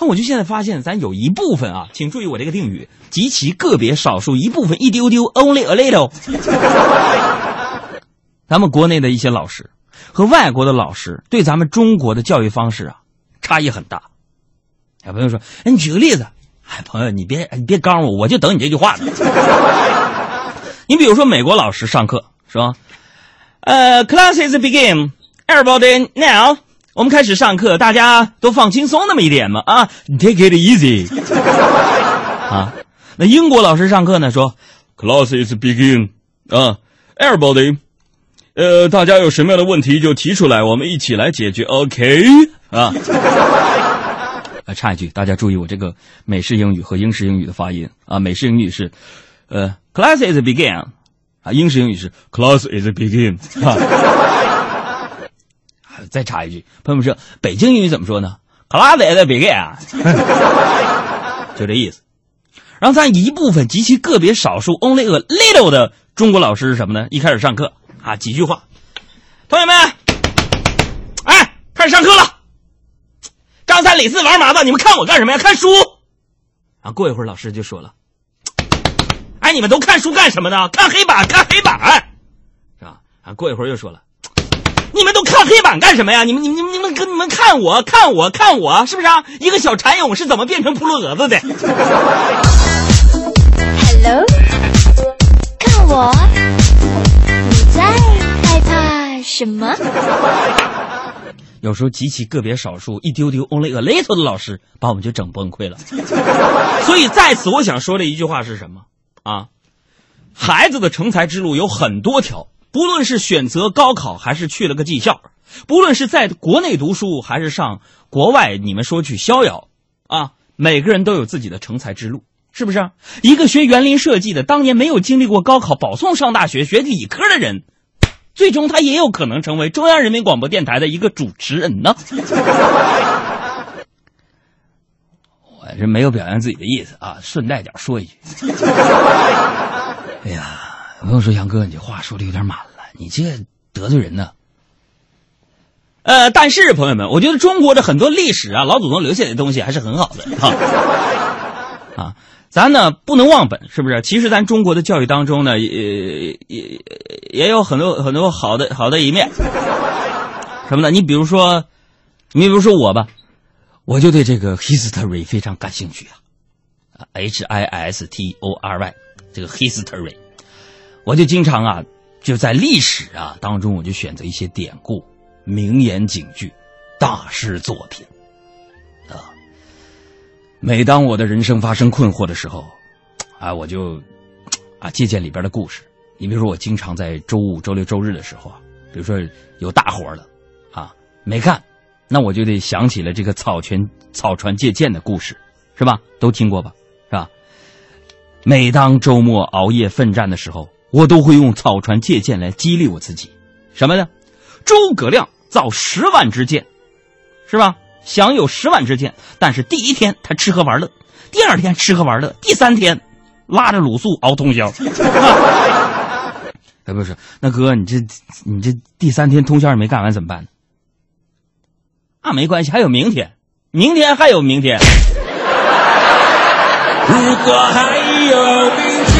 那我就现在发现，咱有一部分啊，请注意我这个定语，极其个别少数一部分一丢丢，only a little。咱们国内的一些老师和外国的老师对咱们中国的教育方式啊，差异很大。小朋友说：“哎，你举个例子。”哎，朋友，你别你别刚我，我就等你这句话呢。你比如说，美国老师上课是吧？呃，classes begin, everybody now。我们开始上课，大家都放轻松那么一点嘛啊，take it easy。啊，那英国老师上课呢说，class is begin 啊，everybody。呃，大家有什么样的问题就提出来，我们一起来解决。OK 啊。啊，插一句，大家注意我这个美式英语和英式英语的发音啊。美式英语是，呃，class is begin，啊，英式英语是 class is begin。再插一句，朋友们说北京英语怎么说呢？class is begin，就这意思。然后咱一部分极其个别少数 only a little 的中国老师是什么呢？一开始上课啊，几句话，同学们，哎，开始上课了。张三李四王麻子，你们看我干什么呀？看书。啊，过一会儿老师就说了：“哎，你们都看书干什么呢？看黑板，看黑板，是吧？”啊，过一会儿又说了：“你们都看黑板干什么呀？你们、你们、你们、跟你们看我，看我，看我，是不是啊？一个小蚕蛹是怎么变成扑棱蛾子的？”Hello，看我，你在害怕什么？有时候极其个别少数一丢丢 only a little 的老师把我们就整崩溃了，所以在此我想说的一句话是什么啊？孩子的成才之路有很多条，不论是选择高考还是去了个技校，不论是在国内读书还是上国外，你们说去逍遥啊，每个人都有自己的成才之路，是不是？一个学园林设计的，当年没有经历过高考，保送上大学学理科的人。最终，他也有可能成为中央人民广播电台的一个主持人呢。我是没有表扬自己的意思啊，顺带点说一句。哎呀，朋友说杨哥，你这话说的有点满了，你这得罪人呢。呃，但是朋友们，我觉得中国的很多历史啊，老祖宗留下的东西还是很好的哈。啊。咱呢不能忘本，是不是？其实咱中国的教育当中呢，也也也有很多很多好的好的一面。什么呢？你比如说，你比如说我吧，我就对这个 history 非常感兴趣啊，h i s t o r y，这个 history，我就经常啊，就在历史啊当中，我就选择一些典故、名言警句、大师作品啊。每当我的人生发生困惑的时候，啊，我就啊借鉴里边的故事。你比如说，我经常在周五、周六、周日的时候啊，比如说有大活了，啊没干，那我就得想起了这个草船草船借箭的故事，是吧？都听过吧？是吧？每当周末熬夜奋战的时候，我都会用草船借箭来激励我自己。什么呢？诸葛亮造十万支箭，是吧？享有十万支箭，但是第一天他吃喝玩乐，第二天吃喝玩乐，第三天拉着鲁肃熬通宵。哎，不是，那哥，你这你这第三天通宵也没干完怎么办呢？那没关系，还有明天，明天还有明天。如果还有。明天